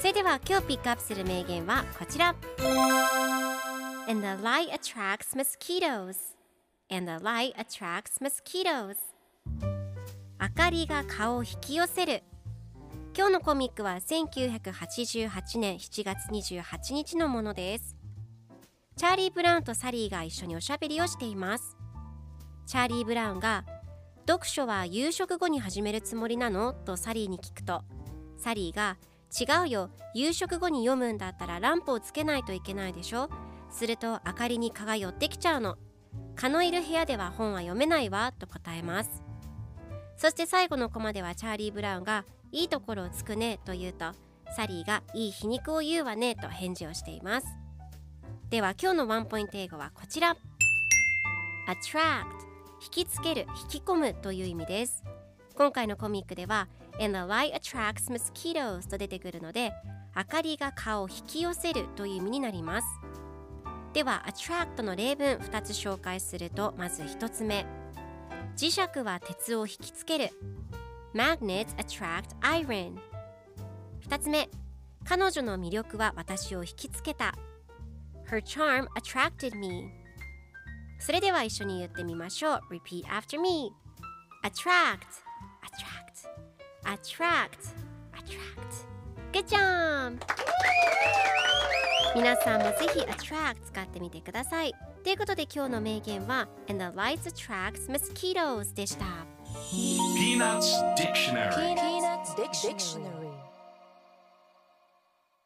それでは今日ピックアップする名言はこちら。And the light attracts mosquitoes. And the light attracts mosquitoes. 明かりが蚊を引き寄せる。今日のコミックは1988年7月28日のものです。チャーリー・ブラウンとサリーが一緒におしゃべりをしています。チャーリー・ブラウンが読書は夕食後に始めるつもりなの？とサリーに聞くとサリーが違うよ。夕食後に読むんだったらランプをつけないといけないでしょ。すると明かりに蚊が寄ってきちゃうの。蚊のいる部屋では本は読めないわ。と答えます。そして最後のコマではチャーリー・ブラウンがいいところをつくねと言うとサリーがいい皮肉を言うわねと返事をしています。では今日のワンポイント英語はこちら attract 引きつける引き込むという意味です。今回のコミックでは and the light attracts mosquitoes と出てくるので明かりが蚊を引き寄せるという意味になりますでは attract の例文2つ紹介するとまず1つ目磁石は鉄を引きつける Magnets attract iron 2つ目彼女の魅力は私を引きつけた Her charm attracted me それでは一緒に言ってみましょう Repeat after me Attract Attract Attract Good job! 皆さんもぜひ attract 使ってみてくださいということで今日の名言は And the lights attracts mosquitoes でした Peanuts Dictionary Peanuts Dictionary